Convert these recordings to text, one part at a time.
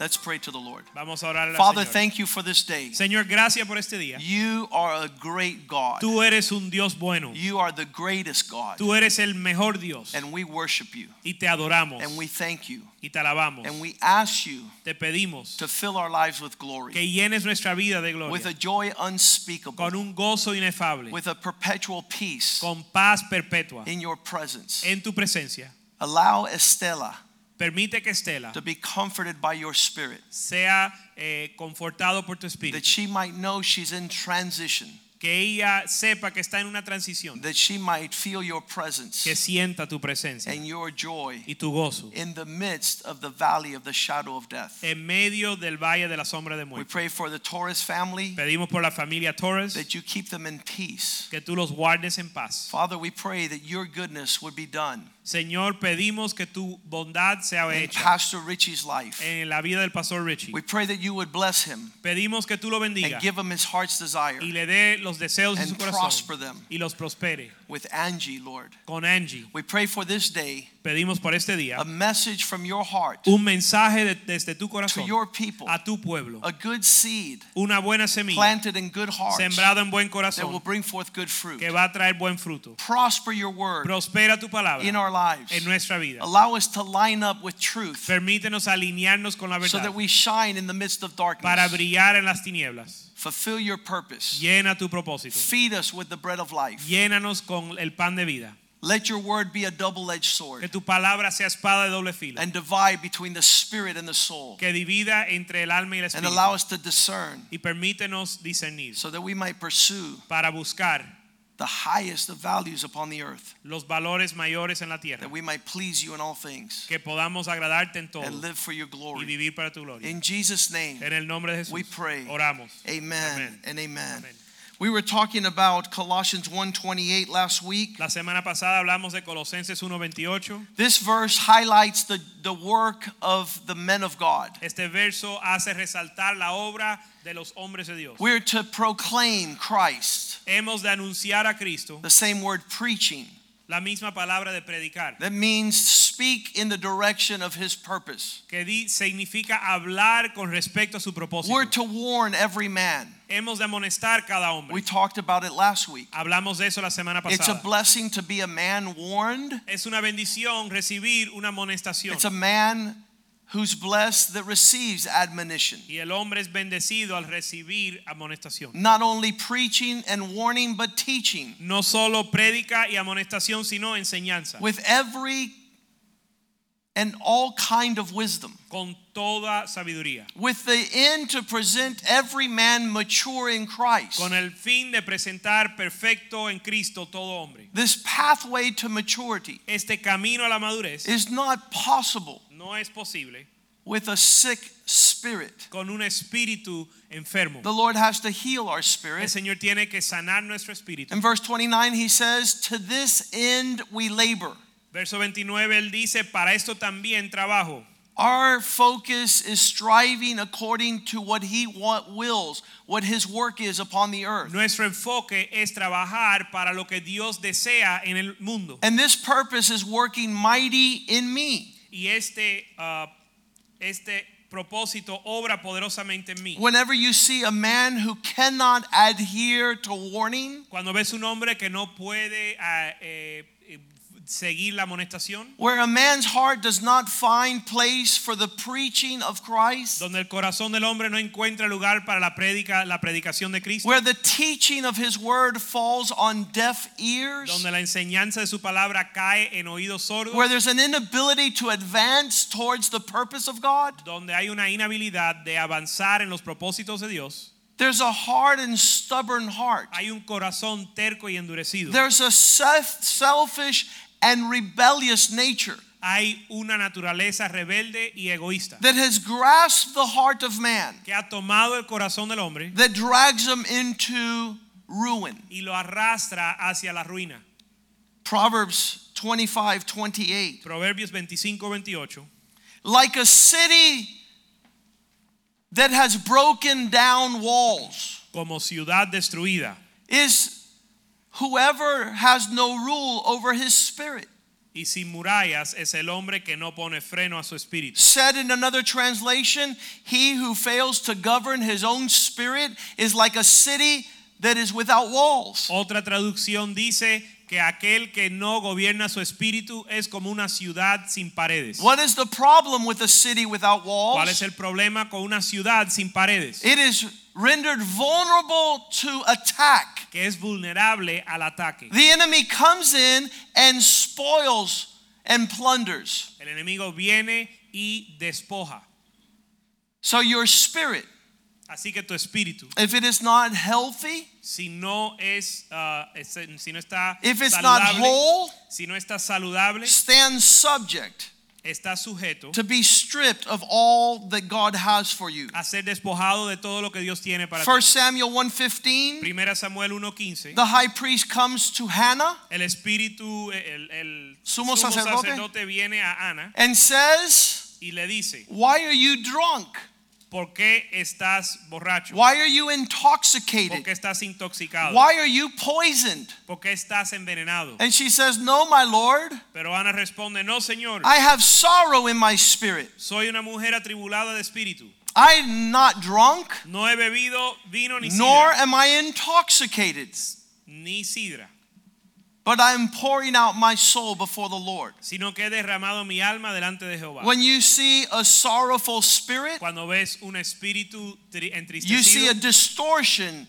Let's pray to the Lord. Vamos a orar al Father, Señor. thank you for this day. Señor, gracias por este día. You are a great God. Tú eres un Dios bueno. You are the greatest God. Tú eres el mejor Dios. And we worship you. Y te adoramos. And we thank you. Y te alabamos. And we ask you Te pedimos to fill our lives with glory, que llenes nuestra vida de gloria. with a joy unspeakable, Con un gozo inefable. with a perpetual peace Con paz perpetua. in your presence. En tu presencia. Allow Estela Permite que Estela to be comforted by your spirit, sea eh, confortado por tu espíritu. that she might know she's in transition, Que ella sepa que está en una transición. that she might feel your presence Que sienta tu presencia and your joy y tu gozo. in the midst of the valley of the shadow of death. En medio del valle de la sombra de muerte We pray for the Torres family Pedimos por la familia Torres that you keep them in peace. que tú los guardes en paz. Father, we pray that your goodness would be done Señor, pedimos que tu bondad sea in hecha Pastor Richie's life. en la vida del pastor Richie. We pray that you would bless him Pedimos que tú lo bendiga and give him his heart's desire y le dé los deseos de su and prosper corazón them y los prospere. with Angie, Lord. Con Angie, We pray for this day pedimos por este día a message from your heart un mensaje de- desde tu to corazón your people, a tu pueblo. a good seed Una buena semilla planted in good hearts sembrada en buen that will corazón bring forth good fruit. que va a traer buen fruto. Prosper your word Prospera tu palabra in our lives. en nuestra vida. Allow us to line up with truth Permítenos alinearnos con la so that we shine in the midst of para darkness. brillar en las tinieblas. Fulfill your purpose. Llena tu propósito. Feed us with the bread of life. Llénanos con el pan de vida. Let your word be a double edged Que sword tu palabra sea espada de doble filo. and divide between the spirit and the soul Que divida entre el alma y el and allow us to discern Y permítenos discernir so that we might pursue para buscar the highest of values upon the earth, los valores mayores en la tierra. that we might please you in all things Que podamos agradarte en todo and live for your glory. y vivir para tu gloria. In Jesus' name, En el nombre de Jesús. we pray. Oramos. amen Amen. and amen. Amén. We were talking about Colossians 1:28 last week. La semana pasada hablamos de Colosenses 1:28. This verse highlights the, the work of the men of God. Este verso hace resaltar la obra de los hombres de Dios. We're to proclaim Christ, Hemos de anunciar a Cristo, the same word preaching. La misma palabra de predicar, That means speak in the direction of his purpose. que di- significa hablar con respecto a su propósito. We're to warn every man. Hemos de amonestar cada hombre. We talked about it last week. Hablamos de eso la semana pasada. It's a blessing to be a man warned. Es una bendición recibir una amonestación. It's a man who's blessed that receives admonition. Y el hombre es bendecido al recibir amonestación. Not only preaching and warning, but teaching. No solo prédica y amonestación, sino enseñanza. With every and all kind of wisdom. Con toda sabiduría. With the end to present every man mature in Christ. Con el fin de presentar perfecto en Cristo todo hombre. This pathway to maturity Este camino a la madurez is not possible no es posible with a sick spirit. con un espíritu enfermo. The Lord has to heal our spirit. El. Señor tiene que sanar nuestro espíritu. In verse 29, he says, To this end we labor. Verso 29 él dice, para esto también trabajo. Our focus is striving according to what he want, wills, what his work is upon the earth. Nuestro enfoque es trabajar para lo que Dios desea en el mundo. And this purpose is working mighty in me. Y este, ah, este propósito obra poderosamente en mí. Whenever you see a man who cannot adhere to warning, Cuando ves un hombre que no puede eh, eh, seguir la amonestación, where a man's heart does not find place for the preaching of Christ, donde el corazón del hombre no encuentra lugar para la predica, la predicación de Cristo, where the teaching of his word falls on deaf ears, donde la enseñanza de su palabra cae en oídos sordos, where there's an inability to advance towards the purpose of God, donde hay una inhabilidad de avanzar en los propósitos de Dios, there's a hard and stubborn heart. hay un corazón terco y endurecido. There's a selfish and rebellious nature Hay una naturaleza rebelde y egoísta that has grasped the heart of man, que ha tomado el corazón del hombre that drags him into ruin. y lo arrastra hacia la ruina. Proverbs 25 28. Proverbios 25, 28. Like a city that has broken down walls Como ciudad destruida. is whoever has no rule over his spirit. Y sin murallas es el hombre que no pone freno a su espíritu. Said in another translation, he who fails to govern his own spirit is like a city that is without walls. Otra traducción dice que aquel que no gobierna su espíritu es como una ciudad sin paredes. What is the problem with a city without ¿Cuál es walls? el problema con una ciudad sin paredes? It is rendered vulnerable to attack. Que es vulnerable al ataque. The enemy comes in and spoils and plunders. El enemigo viene y despoja. So your spirit, Así que tu espíritu, if it is not healthy, si no es, ah, es- si no está if it's not whole, si no está saludable, stands subject está sujeto to be stripped of all that God has for you. a ser despojado de todo lo que Dios tiene para 1 ti. Samuel 1:15, Primera Samuel 1:15. the high priest comes to Hannah El espíritu, el, el Sumo sacerdote. viene a Ana and says, y le dice, "Why are you drunk? ¿Por qué estás borracho? Why are you ¿Por intoxicated? qué estás intoxicado? Why are you poisoned?" ¿Por qué estás envenenado? And she says, "No, my lord, Pero Ana responde, no señor, I have sorrow in my spirit. soy una mujer atribulada de espíritu. I'm not drunk, No he bebido vino ni nor sidra, am I intoxicated, ni sidra, but I'm pouring out my soul before the Lord." sino que he derramado mi alma delante de Jehová. When you see a sorrowful spirit, Cuando ves un espíritu tri- you see a distortion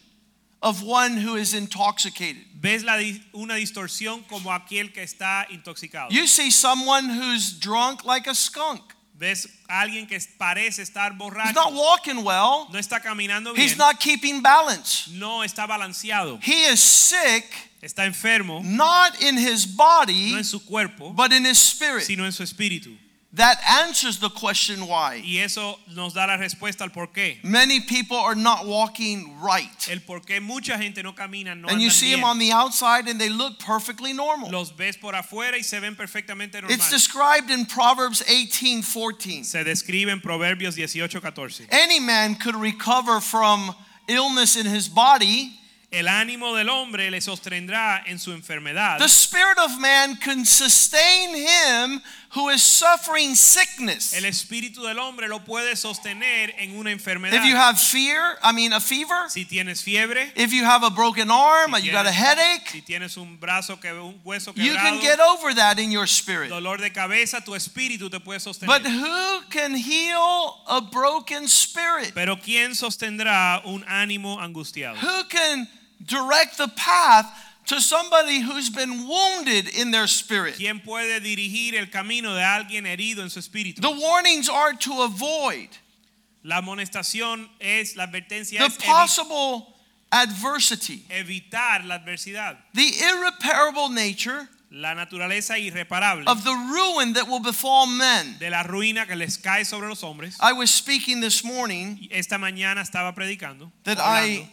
of one who is intoxicated. ves la una distorsión como aquel que está intoxicado. You see someone who's drunk like a skunk. Ves a alguien que parece estar He's not walking well. no está caminando bien, He's not keeping balance. no está balanceado, He is sick, está enfermo, not in his body, no en su cuerpo, but in his spirit. sino en su espíritu. That answers the question why. Y eso nos da la respuesta al por qué. Many people are not walking right. El por qué mucha gente no camina, no And you see them on the outside and they look perfectly normal. Los ves por afuera y se ven perfectamente It's described in Proverbs 18 14. Se describe en Proverbios 18:14. Any man could recover from illness in his body. El ánimo del hombre le sostendrá en su enfermedad. The spirit of man can sustain him who is suffering sickness. El espíritu del hombre lo puede sostener en una enfermedad. If you have fear, I mean a fever, si tienes fiebre, if you have a broken arm, Si you got a headache, si tienes un brazo que un hueso quebrado. you can get over that in your spirit. dolor de cabeza, tu espíritu te puede sostener. But who can heal a broken spirit? Pero quién sostendrá un ánimo angustiado? Who can direct the path to somebody who's been wounded in their spirit? ¿Quién puede dirigir el camino de alguien herido en su espíritu? The warnings are to avoid La amonestación es, la advertencia the es possible adversity, evitar la adversidad, the irreparable nature la naturaleza irreparable of the ruin that will befall men. de la ruina que les cae sobre los hombres. I was speaking this morning Esta mañana estaba predicando that hablando, I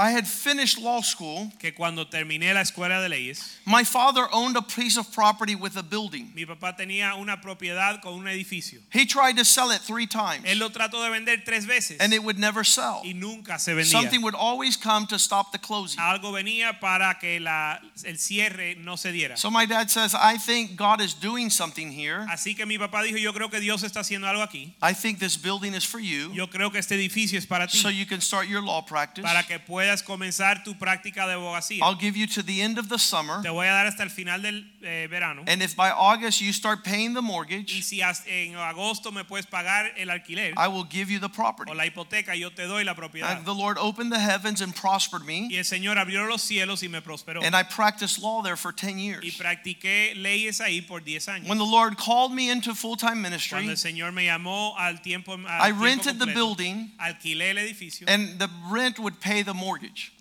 I had finished law school. que cuando terminé la escuela de leyes, My father owned a piece of property with a building. mi papá tenía una propiedad con un edificio. He tried to sell it three times Él lo trató de vender tres veces and it would never sell. y nunca se vendía. Something would always come to stop the closing. Algo venía para que la, el cierre no se diera. So my dad says, I think God is doing something here. Así que mi papá dijo, yo creo que Dios está haciendo algo aquí. I think this building is for you Yo creo que este edificio es para ti, so you can start your law practice. para que puedas comenzar tu práctica de abogacía. I'll give you to the end of the summer. Te voy a dar hasta el final del eh, verano. And if by August you start paying the mortgage, Y si en agosto me puedes pagar el alquiler I will give you the property. o la hipoteca, yo te doy la propiedad. And the Lord opened the heavens and prospered me. Y el Señor abrió los cielos y me prosperó. And I practiced law there for 10 years. Y practiqué leyes ahí por 10 años. When the Lord called me into full time ministry, Cuando el Señor me llamó al tiempo, al I tiempo rented the building alquilé el edificio and the rent would pay the mortgage.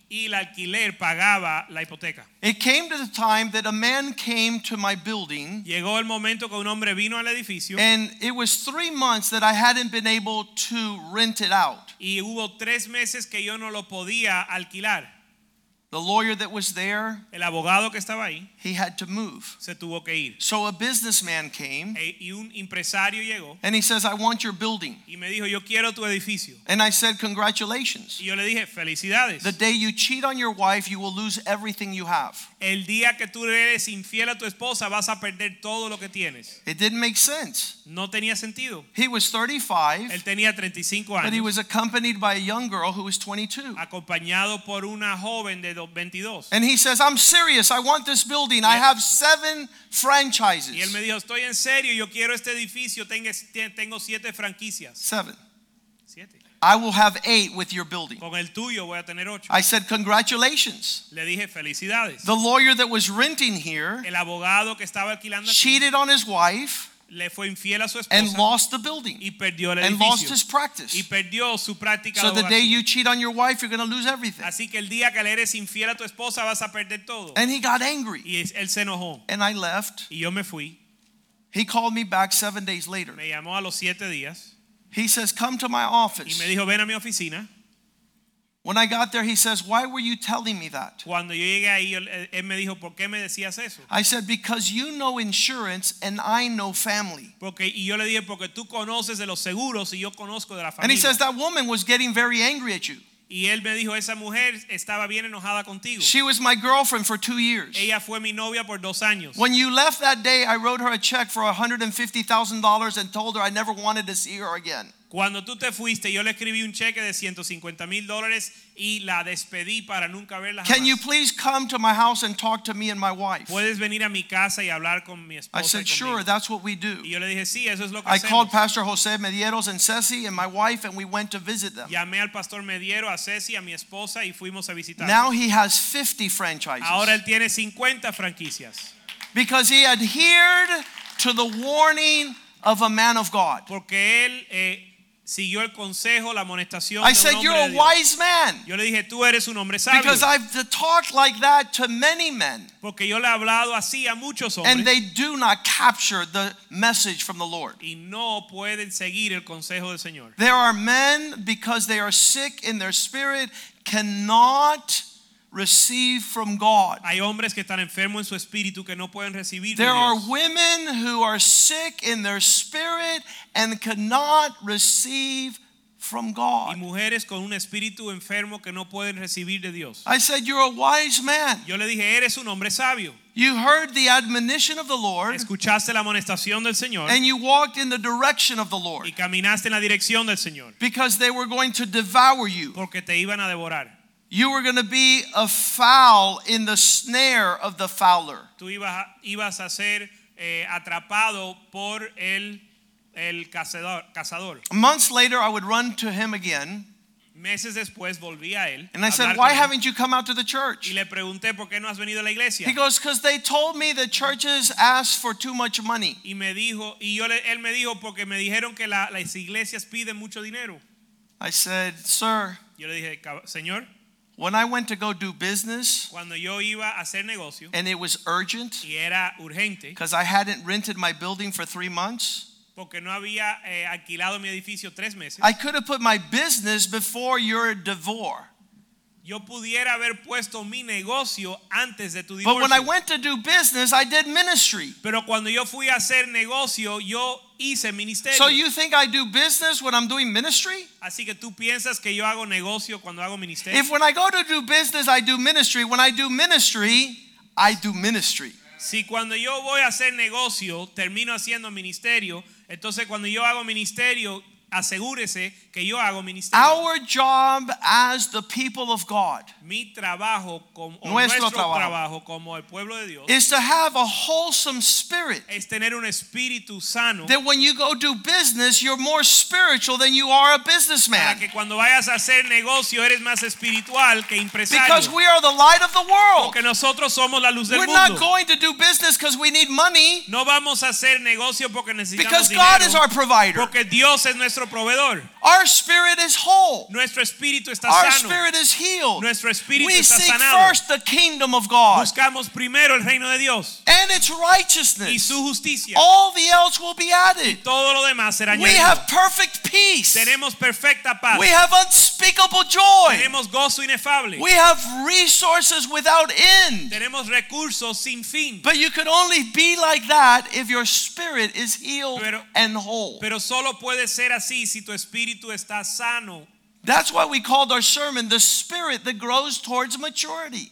Y el alquiler pagaba la hipoteca. It came to the time that a man came to my building, Llegó el momento que un hombre vino al edificio and it was three months that I hadn't been able to rent it out. y hubo tres meses que yo no lo podía alquilar. The lawyer that was there, El abogado que estaba ahí he had to move. se tuvo que ir. So a businessman came E- y un empresario llegó and he says, I want your building. y me dijo, yo quiero tu edificio. And I said, Congratulations. Y yo le dije, felicidades. The day you cheat on your wife, you will lose everything you have. El día que tú eres infiel a tu esposa vas a perder todo lo que tienes. It didn't make sense. No tenía sentido. He was 35, Él tenía 35 but he was accompanied by a young girl who was 22. acompañado por una joven de 22. And he says, I'm serious. I want this building. I have seven franchises. Y él me dijo, estoy en serio, yo quiero este edificio, tengo, tengo siete franquicias. Seven. Siete. I will have eight with your building. Con el tuyo voy a tener ocho. I said, Congratulations. Le dije, felicidades. The lawyer that was renting here El abogado que estaba alquilando cheated on his wife le fue infiel a su and lost the building y perdió el and lost his practice. Y perdió su práctica So the day you cheat on your wife, you're going to lose everything. Así que el día que le eres infiel a tu esposa vas a perder todo. And he got angry. Y él se enojó. And I left. Y yo me fui. He called me back seven days later. Me llamó a los siete días He says, Come to my office." y me dijo, ven a mi oficina. When I got there, he says, Why were you telling me that? Cuando yo llegué ahí, él, él me dijo, ¿por qué me decías eso? I said, Because you know insurance and I know family. Porque, y yo le dije, porque tú conoces de los seguros y yo conozco de la And he says, That woman was getting very angry at you. y él me dijo, esa mujer estaba bien enojada contigo. She was my girlfriend for two years. Ella fue mi novia por dos años. When you left that day, I wrote her a check for $150,000 and told her I never wanted to see her again. Cuando tú te fuiste, yo le escribí un cheque de 150 mil dólares y la despedí para nunca verla Can you please come to my house and talk to me and my wife? Puedes venir a mi casa y hablar con mi esposa. I said. Sure, that's what we do. Y yo le dije, sí, eso es lo que I called. Pastor Jose Medieros and Ceci and my wife, and we went to visit them. Llamé al pastor Mediero, a Ceci, a mi esposa y fuimos a visitar. Now he has 50 franchises Ahora él tiene 50 franquicias because he adhered to the warning of a man of God. porque él eh, siguió el consejo, la amonestación I de said, un You're hombre a de Dios. wise man Yo le dije, tú eres un hombre sabio. because I've talked like that to many men, porque yo le he hablado así a muchos hombres and they do not capture the message from the Lord. y no pueden seguir el consejo del Señor. There are men, because they are sick in their spirit, cannot receive from God. Hay hombres que están enfermos en su espíritu que no pueden recibir There are women who are sick in their spirit and cannot receive from y God. mujeres con un espíritu enfermo que no pueden recibir de Dios. I said, You're a wise man. Yo le dije, eres un hombre sabio. You heard the admonition of the Lord Escuchaste la amonestación del Señor and you walked in the direction of the y Lord caminaste en la dirección del Señor because they were going to devour you. porque te iban a devorar. You were going to be a fowl in the snare of the fowler. Tú ibas a, ibas a ser eh, atrapado por el, el cazador, cazador. Months later, I would run to him again Meses después volví a él and I said, Why haven't you come out to the church? y le pregunté por qué no has venido a la iglesia. He goes, Because they told me the churches ask for too much money. y me dijo, y yo le- él me dijo porque me dijeron que la- las iglesias piden mucho dinero. I said, Sir, Yo le dije, Señor, when I went to go do business cuando yo iba a hacer negocio and it was urgent y era urgente because I hadn't rented my building for three months, porque no había eh, alquilado mi edificio tres meses, I could have put my business before your divorce. yo pudiera haber puesto mi negocio antes de tu But when I went to do business, I did ministry. Pero cuando yo fui a hacer negocio, yo hice ministerio. So you think I do business when I'm doing ministry? Así que tú piensas que yo hago negocio cuando hago ministerio. If when I go to do business, I do ministry, when I do ministry, I do ministry. Si cuando yo voy a hacer negocio termino haciendo ministerio, entonces cuando yo hago ministerio, asegúrese que yo hago ministerio. Our job as the people of God Mi trabajo como Nuestro trabajo. como el pueblo de Dios is to have a wholesome spirit. es tener un espíritu sano That when you go do business, you're more spiritual than you are a para businessman. que cuando vayas a hacer negocio eres más espiritual que empresario. Because we are the light of the world. Porque nosotros somos la luz del We're not going to do business because we need money, No vamos a hacer negocio porque necesitamos because dinero. God is our provider. Porque Dios es nuestro nuestro proveedor. Our spirit is whole. Nuestro espíritu está Our sano. spirit is healed. Nuestro espíritu We está seek sanado. first the kingdom of God Buscamos primero el reino de Dios and its righteousness. y su justicia. All the else will be added. Todo lo demás será añadido. We have perfect peace. Tenemos perfecta paz. We have unspeakable joy. Tenemos gozo inefable. We have resources without end. Tenemos recursos sin fin. But you could only be like that if your spirit is healed Pero- and whole. Pero solo puede ser así si tu espíritu está sano. That's why we called our sermon the spirit that grows towards maturity.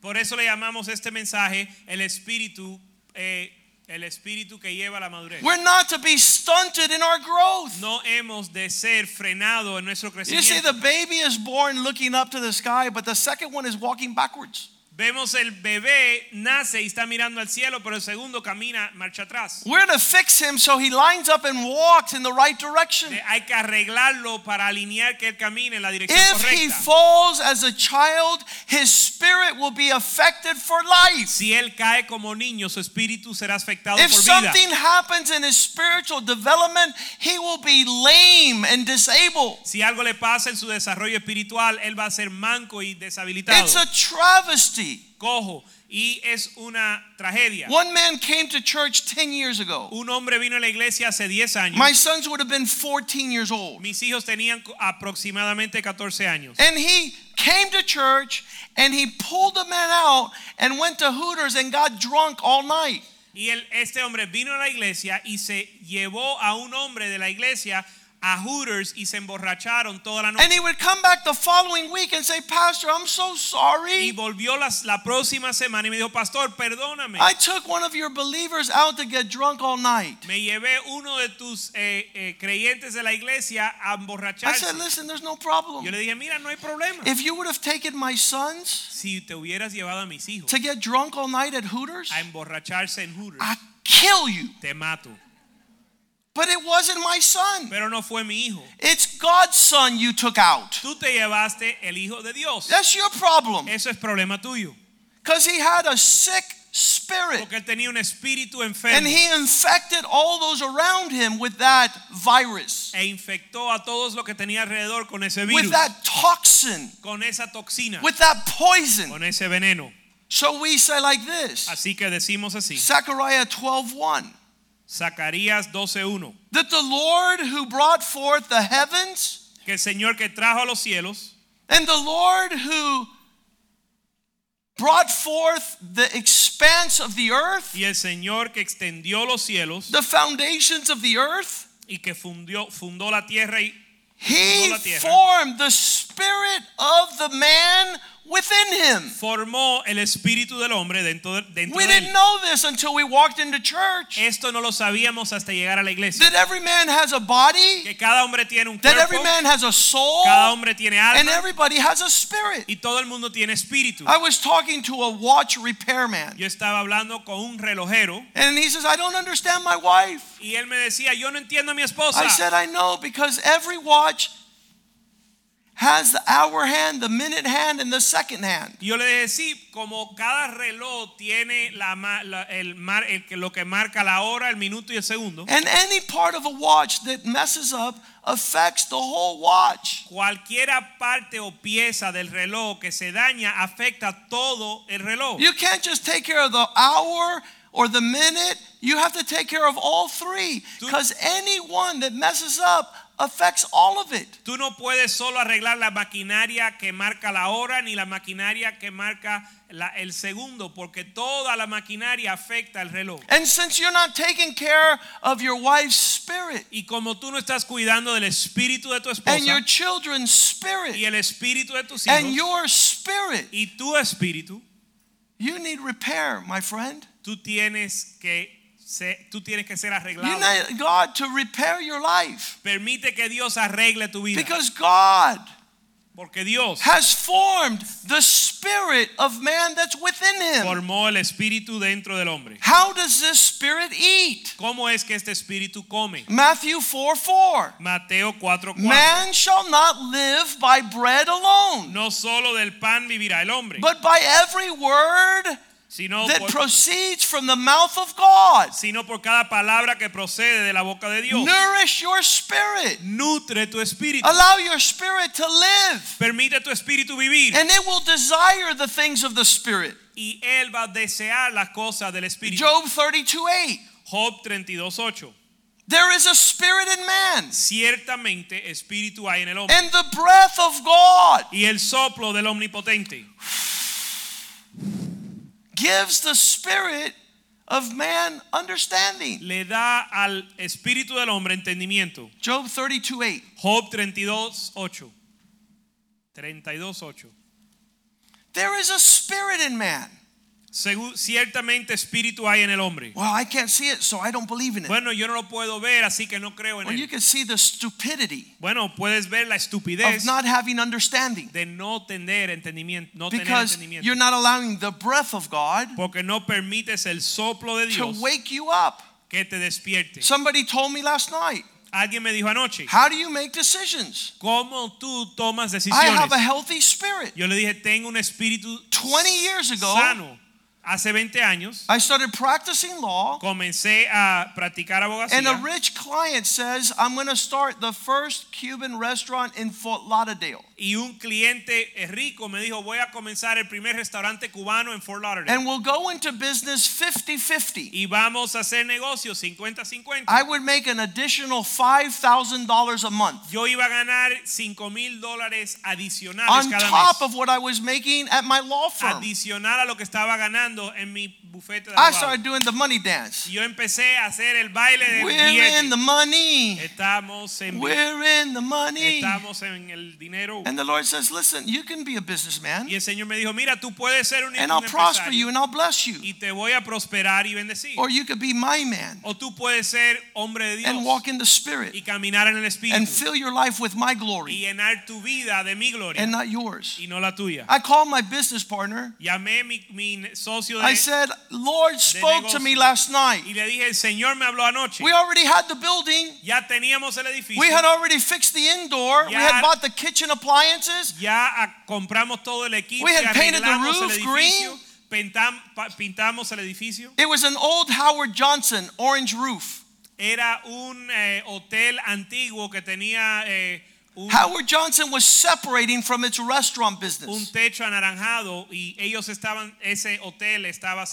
Por eso le llamamos este mensaje el espíritu, eh, el espíritu que lleva la madurez. We're not to be stunted in our growth. No hemos de ser frenado en nuestro crecimiento. You see, the baby is born looking up to the sky, but the second one is walking backwards. Vemos el bebé nace y está mirando al cielo, pero el segundo camina marcha atrás. We're to fix him so he lines up and walks in the right direction. Hay que arreglarlo para alinear que él camine en la dirección If he correcta. falls as a child, his spirit will be affected for life. Si él cae como niño, su espíritu será afectado If por vida. something happens in his spiritual development, he will be lame and disabled. Si algo le pasa en su desarrollo espiritual, él va a ser manco y deshabilitado, It's a travesty. Cojo, y es una tragedia. One man came to church 10 years ago. Un hombre vino a la iglesia hace 10 años. My sons would have been 14 years old. Mis hijos tenían aproximadamente 14 años. And he came to church and he pulled a man out and went to Hooters and got drunk all night. Y él- este hombre vino a la iglesia y se llevó a un hombre de la iglesia a Hooters y se emborracharon toda la noche. And he would come back the following week and say, Pastor, I'm so Y sorry. volvió las- la próxima semana y me dijo, pastor, perdóname. I took one of your believers out to get drunk all night. Me llevé uno de tus eh, eh, creyentes de la iglesia a I emborracharse. I said, Listen, there's no problem. Yo le dije, mira, no hay problema. If you would have taken my sons Si te hubieras llevado a mis hijos to get drunk all night at Hooters, a emborracharse en Hooters, I'd kill you. te mato. But it wasn't my son. Pero no fue mi hijo. It's God's son you took out. Tú te llevaste el hijo de Dios. That's your problem. Eso es problema tuyo. Because he had a sick spirit. Porque él tenía un espíritu enfermo. And he infected all those around him with that virus, e infectó a todos los que tenía alrededor con ese virus. with that toxin, con esa toxina, with that poison. con ese veneno. So we say like this Así que decimos así. Zechariah 12:1 Zacarías 12:1. that the Lord who brought forth the heavens Que el Señor que trajo los cielos and the Lord who brought forth the expanse of the earth, y el Señor que extendió los cielos the foundations of the earth, y que fundió, fundó la tierra y he formed the spirit of the man within him. formó el espíritu del hombre dentro, dentro We de didn't know this until we walked into church. Esto no lo sabíamos hasta llegar a la iglesia. That every man has a body, Que cada hombre tiene un that every man has a soul, cada hombre tiene alma. and everybody has a spirit. y todo el mundo tiene espíritu. I was talking to a watch repairman, Yo estaba hablando con un relojero and he says, I don't understand my wife. y él me decía, yo no entiendo a mi esposa. I said, I know, because every watch has the hour hand, the minute hand, and the second hand. Yo le dije, sí, como cada reloj tiene la, la- el mar, el lo que marca la hora, el minuto y el segundo, And any part of a watch that messes up affects the whole watch. cualquiera parte o pieza del reloj que se daña afecta todo el reloj. You can't just take care of the hour or the minute. You have to take care of all three because any one that messes up affects all of it. Tú no puedes solo arreglar la maquinaria que marca la hora ni la maquinaria que marca la- el segundo, porque toda la maquinaria afecta el reloj. And since you're not taking care of your wife's spirit Y como tú no estás cuidando del espíritu de tu and your esposa children's y spirit el espíritu de tus and your spirit, y tu espíritu, you need repair, my friend. tú tienes que ser, tú tienes que ser You need God to repair your life Permite que Dios arregle tu vida, because God porque Dios has formed the spirit of man that's within him. formó el espíritu dentro del hombre. How does this spirit eat? ¿Cómo es que este espíritu come? Matthew 4 4. Mateo 4:4. Man shall not live by bread alone, No solo del pan vivirá el hombre, but by every word sino that por, proceeds from the mouth of God. sino por cada palabra que procede de la boca de Dios. Nourish your spirit. Nutre tu espíritu. Allow your spirit to live. Permite tu espíritu vivir And it will desire the things of the spirit. y él va a desear las cosas del espíritu. Job 32 8. Job 32:8. There is a spirit in man, Ciertamente espíritu hay en el hombre and the breath of God y el soplo del omnipotente gives the spirit of man understanding. le da al espíritu del hombre entendimiento. Job 32 8. Job 32:8. 32:8. There is a spirit in man. Ciertamente espíritu hay en el hombre. Well, I can't see it, so I don't believe in it. Bueno, yo no lo puedo ver, así que no creo en Well, you can see the stupidity Bueno, puedes ver la estupidez of not having understanding de no tener entendimiento, no tener because entendimiento. you're not allowing the breath of God Porque no permites el soplo de Dios to wake you up. que te despierte. Somebody told me last night, Alguien me dijo anoche, How do you make decisions? ¿cómo tú tomas decisiones? I have a healthy spirit. Yo le dije, tengo un espíritu 20 years ago, sano. Hace 20 años I started practicing law, comencé a practicar and a abogacía rich client says, I'm going to start the first Cuban restaurant in Fort Lauderdale. y un cliente rico me dijo, voy a comenzar el primer restaurante cubano en Fort Lauderdale And we'll go into business 50 50. y vamos a hacer negocios 50-50. I would make an additional $5,000 a month Yo iba a ganar 5 mil dólares adicionales on cada top mes. of what I was making at my law firm. Adicional a lo que estaba ganando en mi bufete de I started doing the money dance. Yo empecé a hacer el baile de We're in the money. Estamos en, We're in the money. estamos en el dinero. And the Lord says, Listen, you can be a businessman, Y el Señor me dijo, mira, tú puedes ser un, and un I'll prosper empresario you and I'll bless you. y te voy a prosperar y bendecir. Or you could be my man O tú puedes ser hombre de Dios and walk in the Spirit y caminar en el Espíritu and fill your life with my y glory llenar tu vida de mi gloria and not yours. y no la tuya. I called my business partner. Llamé mi, mi socio de, I said, Lord spoke to me last night. y le dije, el Señor me habló anoche. We already had the building. Ya teníamos el edificio. We had already fixed the indoor. We had bought the kitchen appliances. ya compramos todo el equipo. We had painted the roof green. pintamos el edificio. It was an old Howard Johnson orange roof. Era un eh, hotel antiguo que tenía eh, Howard Johnson was separating from its restaurant un business. techo anaranjado y ellos estaban, ese hotel estaba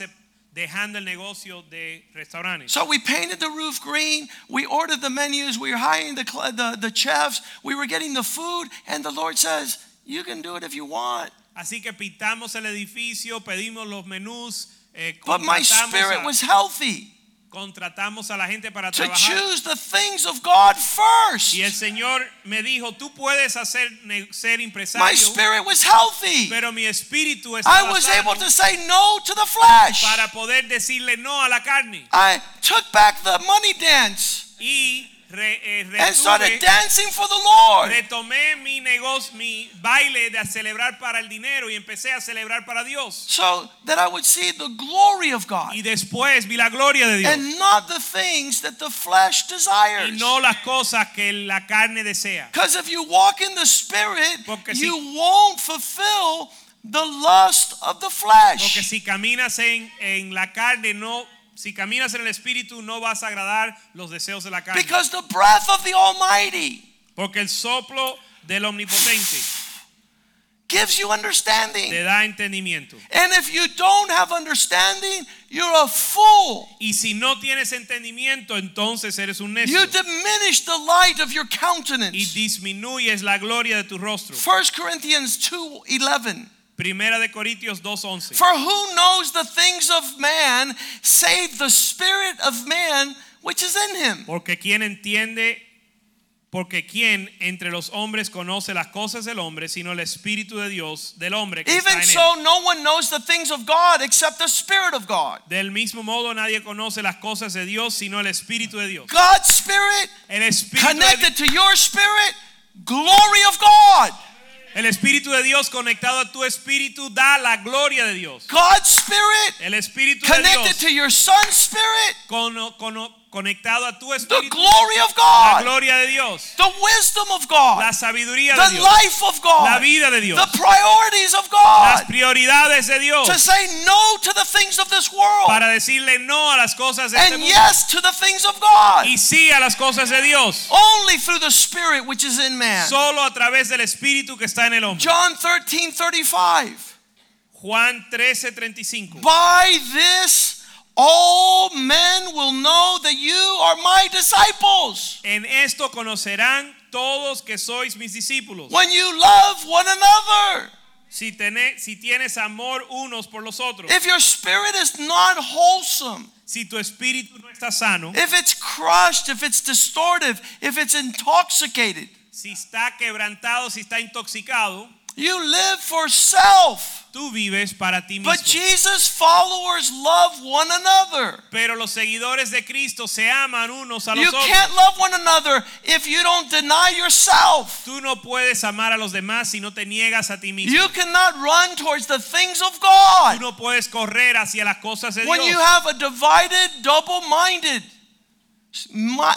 dejando el negocio de restaurantes. So we painted the roof green. We ordered the menus. We were hiring the, the, the chefs. We were getting the food. And the Lord says, You can do it if you want. Así que pintamos el edificio, pedimos los menús, eh, But my spirit a- was healthy contratamos a la gente para to trabajar. choose the things of God first. Y el Señor me dijo, tú puedes hacer ser My empresario, spirit was healthy. pero mi espíritu I estaba was sano able to say no to the flesh. para poder decirle no a la carne. I took back the money dance Y re- eh, and started dancing for the Lord. retomé mi negocio, mi baile de celebrar para el dinero y empecé a celebrar para Dios. So that I would see the glory of God Y después vi la gloria de Dios and not the things that the flesh desires. y no las cosas que la carne desea. Because if you walk in the Spirit, Porque si- you won't fulfill the lust of the flesh. Porque si caminas en, en la carne, no, si caminas en el espíritu, no vas a agradar los deseos de la carne. Because the breath of the Almighty Porque el soplo del omnipotente gives you understanding. te da entendimiento. And if you don't have understanding, you're a fool. Y si no tienes entendimiento, entonces eres un necio. You diminish the light of your Y countenance. disminuyes la gloria de tu rostro. 1 Corinthians 2:11 Primera de Corintios 2.11. For who knows the things of man save the spirit of man which is in him? Porque quien entiende, porque quien entre los hombres conoce las cosas del hombre, sino el espíritu de Dios, del hombre que está Even en él. so no one knows the things of God except the spirit of God. Del mismo modo nadie conoce las cosas de Dios, sino el espíritu de Dios. God's spirit El espíritu de, connected to your spirit, glory of God. El espíritu de Dios conectado a tu espíritu da la gloria de Dios. God's spirit El espíritu de connected Dios to your son's spirit, cono- cono- conectado a tu the espíritu, glory of la God, gloria de Dios, the wisdom of God, la sabiduría de the Dios, life of la God, vida de Dios, the priorities of las God, prioridades de Dios, to say no to the things of this world para decirle no a las cosas de este and mundo yes to the things of God. y sí a las cosas de Dios, Only through the Spirit which is in man. solo a través del espíritu que está en el hombre. John 13 35. Juan 13:35. By this all men will know that you are my disciples. En esto conocerán todos que sois mis discípulos. When you love one another. Si, tene- si tienes amor unos por los otros. If your spirit is not wholesome, Si tu espíritu no está sano, if it's crushed, if it's distorted, if it's intoxicated, si está quebrantado, si está intoxicado, you live for self. tú vives para ti mismo. But Jesus' followers love one another. Pero los seguidores de Cristo se aman unos a los You otros. can't love one another if you don't deny yourself. Tú no puedes amar a los demás si no te niegas a ti mismo. You cannot run towards the things of God. Tú no puedes correr hacia las cosas de when Dios. you have a divided, double minded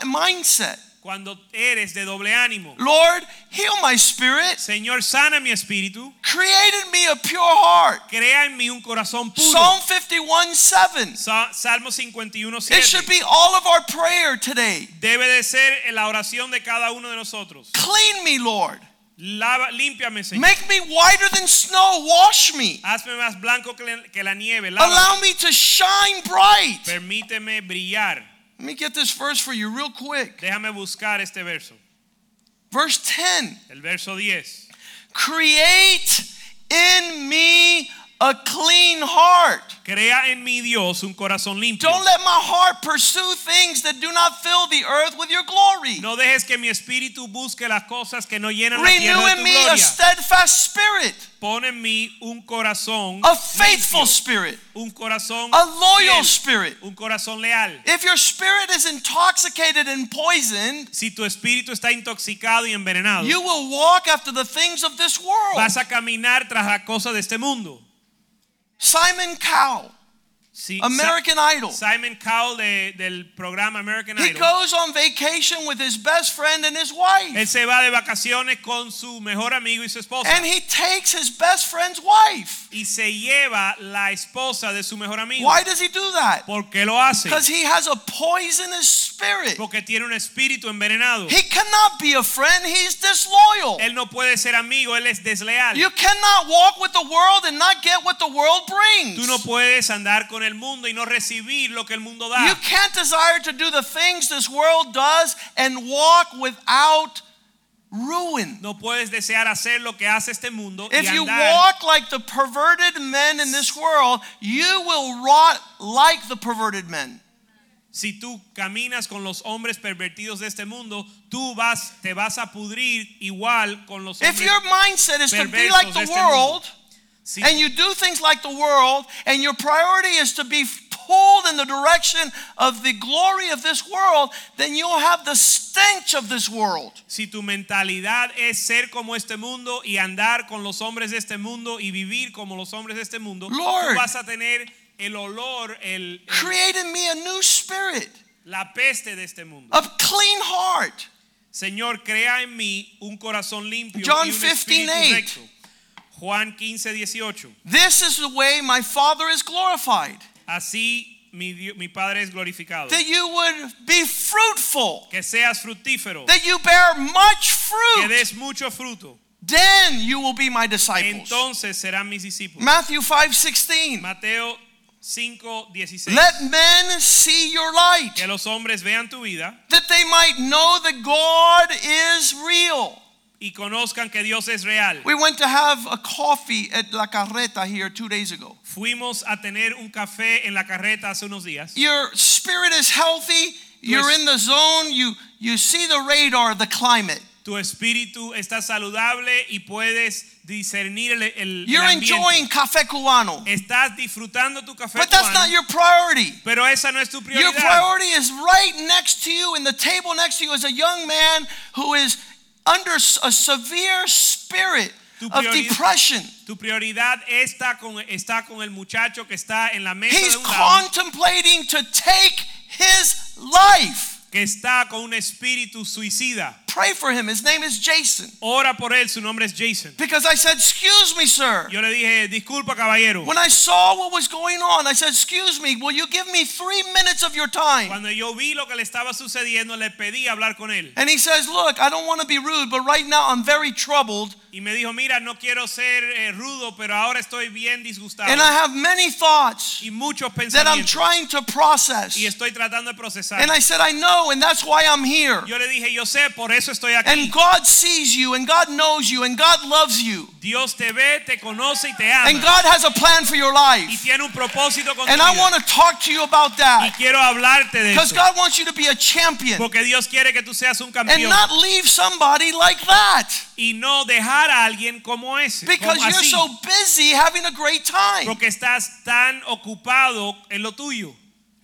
mindset. Cuando eres de doble ánimo. Lord, heal my spirit, Señor, sana mi espíritu. create in me a pure heart. Crea en mí un corazón puro. Psalm 51 7. Sa- Salmo 51, It should be all of our prayer today. Debe de ser la oración de cada uno de nosotros. Clean me, Lord. Lava, límpiame, Señor. Make me whiter than snow. Wash me. Hazme más blanco que la, que la nieve. Lávame. Allow me to shine bright. Permíteme brillar. Let me get this verse for you real quick. Déjame buscar este verso. Verse 10 El verso 10. Create in me a clean heart. Crea en mi Dios un corazón limpio. Don't let my heart pursue things that do not fill the earth with your glory. No dejes que mi espíritu busque las cosas que no llenan la tierra de tu gloria. Renew in me a steadfast spirit, Pon en mí un corazón a faithful limpio, spirit, un corazón a loyal fiel, spirit. un corazón leal. If your spirit is intoxicated and poisoned, Si tu espíritu está intoxicado y envenenado, you will walk after the things of this world. vas a caminar tras las cosas de este mundo. Simon Cowell, Si- American Idol. Simon Cowell de- del programa American Idol. He goes on vacation with his best friend and his wife. Él se va de vacaciones con su mejor amigo y su esposa. And he takes his best friend's wife. y se lleva la esposa de su mejor amigo. Why does he do that? ¿Por qué lo hace? Because he has a poisonous spirit. Porque tiene un espíritu envenenado. He cannot be a friend, he's disloyal. Él no puede ser amigo, él es desleal. You cannot walk with the world and not get what the world brings. Tú no puedes andar con el mundo y no recibir lo que el mundo da. You can't desire to do the things this world does and walk without ruin. No puedes desear hacer lo que hace este mundo y If you walk like the perverted men in this world, you will rot like the perverted men. Si tú caminas con los hombres pervertidos de este mundo, tú vas, te vas a pudrir igual con los If hombres. your mindset is to be like the este mundo. world, Si, and you do things like the world, and your priority is to be pulled in the direction of the glory of this world, then you'll have the stench of this world. si tu mentalidad es ser como este mundo y andar con los hombres de este mundo y vivir como los hombres de este mundo, Lord. tú vas a tener el olor, el, el- Create in me a new spirit, la peste de este mundo. a clean heart. Señor, crea en mí un corazón limpio John y un 15, espíritu recto. Juan 15, 18. This is the way my Father is glorified, Así mi, mi Padre es glorificado. that you would be fruitful, Que seas fructífero, that you bear much fruit. que des mucho fruto. Then you will be my disciples. Entonces serán mis discípulos. Matthew 5:16. Mateo 5, 16. Let men see your light. Que los hombres vean tu vida that they might know that God is real. y conozcan que Dios es real. We went to have a coffee at La Carreta here two days ago. Fuimos a tener un café en la carreta hace unos días. Your spirit is healthy. You're in the zone. You you see the radar, the climate. Tu espíritu está saludable y puedes discernir el, el- You're ambiente. enjoying café cubano. Estás disfrutando tu café But that's cubano, not your priority. pero esa no es tu Your prioridad. priority is right next to you in the table next to you is a young man who is under a severe spirit of depression. Tu prioridad está con, está con el muchacho que está en la mesa He's de un lado contemplating to take his life. que está con un espíritu suicida. Pray for him. His name is Jason. Ora por él, su nombre es Jason. Because I said, Excuse me, sir. Yo le dije, disculpa caballero. When I saw what was going on, I said, Excuse me, will you give me three minutes of your time? Cuando yo vi lo que le estaba sucediendo, le pedí hablar con él. And he says, Look, I don't want to be rude, but right now I'm very troubled Y me dijo, mira, no quiero ser eh, rudo, pero ahora estoy bien disgustado. and I have many thoughts y muchos that I'm trying to process. Y estoy tratando de procesar. And I said, I know, and that's why I'm here. Yo le dije, yo sé, por eso estoy aquí. And God sees you, and God knows you, and God loves you, Dios te ve, te conoce y te ama. and God has a plan for your life. y tiene un propósito con And tu I vida. want to talk to you about that. y quiero hablarte de because eso. God wants you to be a champion Porque Dios quiere que tú seas un campeón. and not leave somebody like that y no dejar a alguien como ese. because como you're así. so busy having a great time. porque estás tan ocupado en lo tuyo.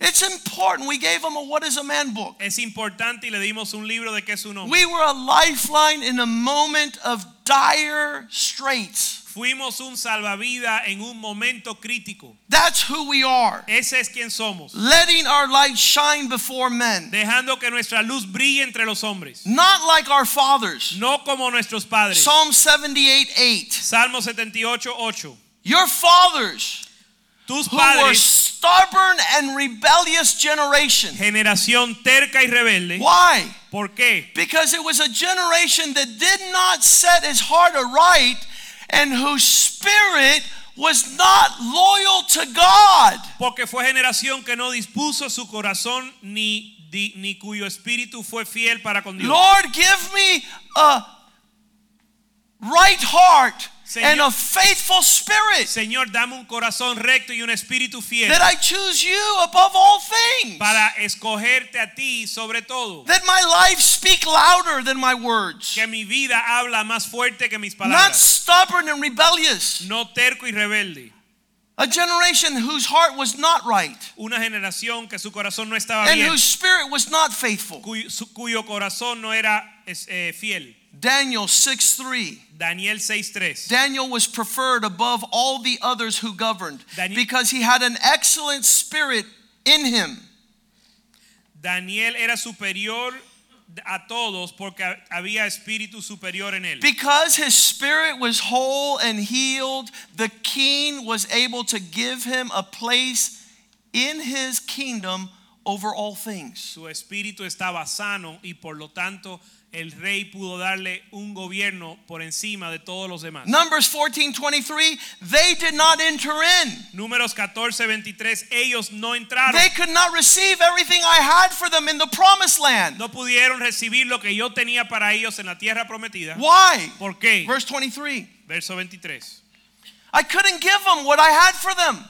It's important. We gave him a What is a Man book. Es importante y le dimos un libro de qué es su nombre. We were a lifeline in a moment of dire straits. Fuimos un salvavidas en un momento crítico. That's who we are. Ese es quien somos. Letting our light shine before men. Dejando que nuestra luz brille entre los hombres. Not like our fathers. No como nuestros padres. Psalm 78 8. Salmo 78, 8. Your fathers Tus who were stubborn and rebellious generation. generación terca y rebelde. Why? ¿Por qué? Because it was a generation that did not set his heart aright and whose spirit was not loyal to God. Porque fue generación que no dispuso su corazón ni, ni cuyo espíritu fue fiel para con Dios. Lord, give me a right heart and a faithful spirit Señor, dame un corazón recto y un espíritu fiel that I choose you above all things. para escogerte a ti sobre todo. That my life speak louder than my words. Que mi vida habla más fuerte que mis Not palabras. stubborn and rebellious. No terco y rebelde. A generation whose heart was not right Una generación que su corazón no estaba and bien. whose spirit was not faithful. Cuyo, su- cuyo corazón no era es- eh, fiel. Daniel 6 3. Daniel 6.3. Daniel was preferred above all the others who governed Daniel- because he had an excellent spirit in him. Daniel era superior a todos porque había espíritu superior en él. Because his spirit was whole and healed, the king was able to give him a place in his kingdom over all things. Su espíritu estaba sano y por lo tanto el rey pudo darle un gobierno por encima de todos los demás. Numbers 14 23, they did not enter in. Números 14, 23, ellos no entraron. They could not receive everything I had for them in the promised land. No pudieron recibir lo que yo tenía para ellos en la tierra prometida. Why? ¿Por qué? Verse 23. Verso 23. I couldn't give them what I had for them.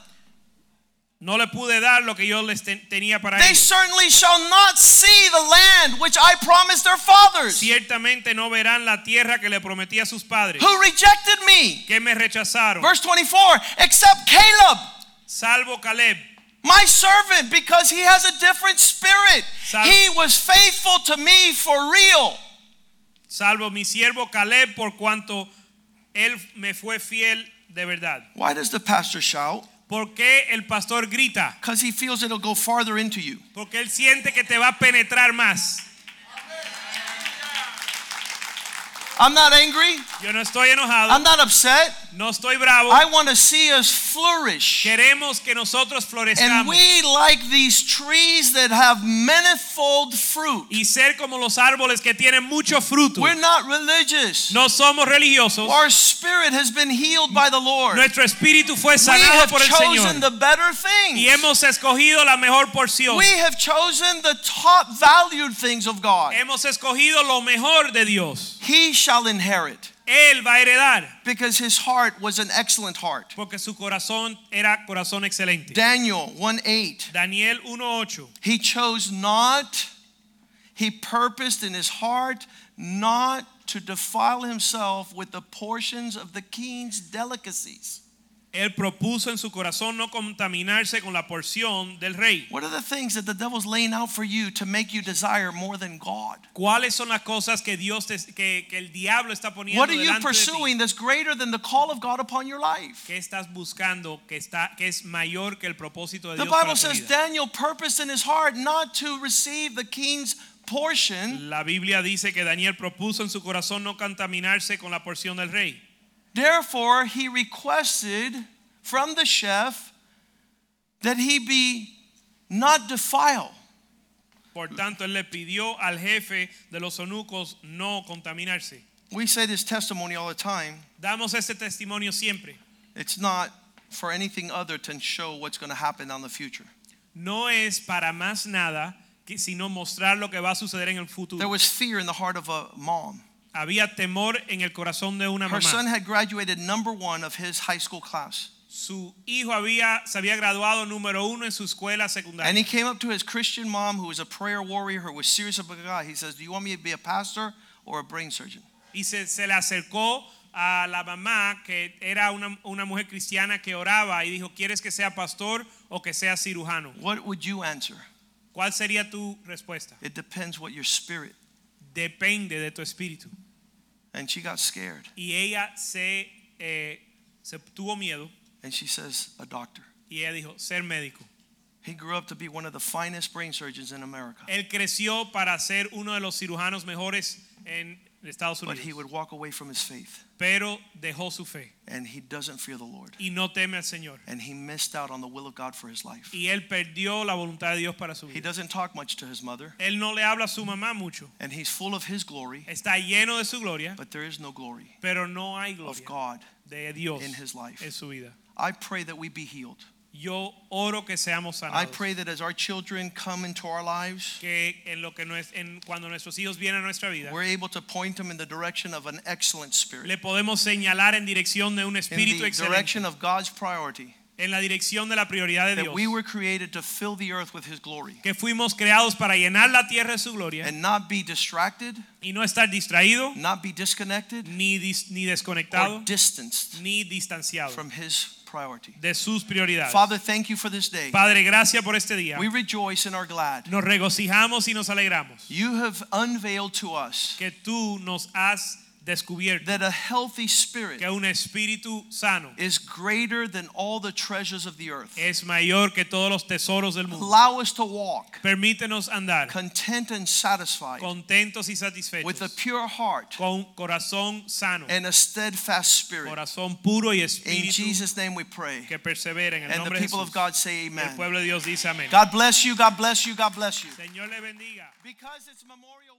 No le pude dar lo que yo les ten- tenía para They ellos. certainly shall not see the land which I promised their fathers, Ciertamente no verán la tierra que le prometí a sus padres. who rejected me. Que me rechazaron. Verse 24, except Caleb, Salvo Caleb. my servant, because he has a different spirit. Sal- He was faithful to me for real. Salvo mi siervo Caleb por cuanto él me fue fiel de verdad. Why does the pastor shout? ¿Por qué el pastor grita? Because he feels it'll go farther into you. Porque él siente que te va a penetrar más. I'm not angry. Yo no estoy enojado, I'm not upset. No estoy bravo. I want to see us flourish. Queremos que nosotros florezcamos. And we, like these trees that have manifold fruit, y ser como los árboles que tienen mucho fruto. we're not religious. No somos religiosos. Our spirit has been healed by the Lord. Nuestro espíritu fue We sanado have por el Señor. We have chosen the better things. y hemos escogido la mejor porción. We have chosen the top valued things of God. Hemos escogido lo mejor de Dios. He shall inherit Él va a heredar because his heart was an excellent heart. porque su corazón era corazón excelente. Daniel 1 8. Daniel 1:8. He chose not, he purposed in his heart not to defile himself with the portions of the king's delicacies. Él propuso en su corazón no contaminarse con la porción del rey. What are the things that the devil's laying out for you to make you desire more than God? ¿Cuáles son las cosas que Dios te- que, que el diablo está poniendo What are you pursuing that's greater than the call of God upon your life? ¿Qué estás buscando que está que es mayor que el propósito de The Dios para Bible tu says vida? Daniel purposed in his heart not to receive the king's portion. La Biblia dice que Daniel propuso en su corazón no contaminarse con la porción del rey. Therefore, he requested from the chef that he be not defiled. Por tanto, él le pidió al jefe de los eunucos no contaminarse. We say this testimony all the time. Damos este testimonio siempre. It's not for anything other to show what's going to happen down the future. No es para más nada que sino mostrar lo que va a suceder en el There was fear in the heart of a mom. Había temor en el corazón de una Her son mamá. had graduated number one of his high school class. Su hijo había se había graduado número uno en su escuela And secundaria. he came up to his Christian mom, who was a prayer warrior, who was serious about God. He says, Do you want me to be a pastor or a brain surgeon? Y se, se le acercó a la mamá que era una, una mujer cristiana que oraba y dijo, ¿quieres que sea pastor o que sea cirujano? What would you answer? ¿Cuál sería tu respuesta? It depends what your spirit. Depende de tu espíritu. And she got scared. Y ella se, eh, se tuvo miedo And she says, A doctor. y ella dijo, ser médico. He grew up to be one of the finest brain surgeons in America. Él creció para ser uno de los cirujanos mejores en Estados But he would walk away from his faith. pero dejó su fe And he doesn't fear the Lord. y no teme al Señor. And he missed out on the will of God for his life. Y él perdió la voluntad de Dios para su vida. He doesn't talk much to his mother. Él no le habla a su mamá mucho. And he's full of his glory. Está lleno de su gloria, But there is no glory pero no hay of God de Dios in his life. en su vida. I pray that we be healed. Yo oro que seamos I pray that as our children come into our lives, que en lo que no es, en, cuando nuestros hijos vienen a nuestra vida, we're able to point them in the direction of an excellent spirit, le podemos señalar en dirección de un in the excelente, direction of God's priority, en la dirección de la prioridad de that Dios. we were created to fill the earth with his glory que fuimos creados para llenar la tierra de su gloria and not be distracted, y no estar distraído, not be disconnected, ni, dis- ni or distanced ni distanciado from his priority. de sus prioridades. Father, thank you for this day. Padre, gracias por este día. We rejoice and are glad. Nos regocijamos y nos alegramos You have unveiled to us que tú nos has descubierto that a healthy spirit que un espíritu sano is greater than all the treasures of the earth. es mayor que todos los tesoros del mundo. Allow us to walk Permítenos andar content and satisfied contentos y with a pure heart con corazón sano, and a steadfast spirit. corazón puro y In Jesus' name we pray. que persevera en el And the nombre de people of God say El amen. pueblo de Dios dice amén. God bless you, God bless you, God bless you. Señor le bendiga. Because it's Memorial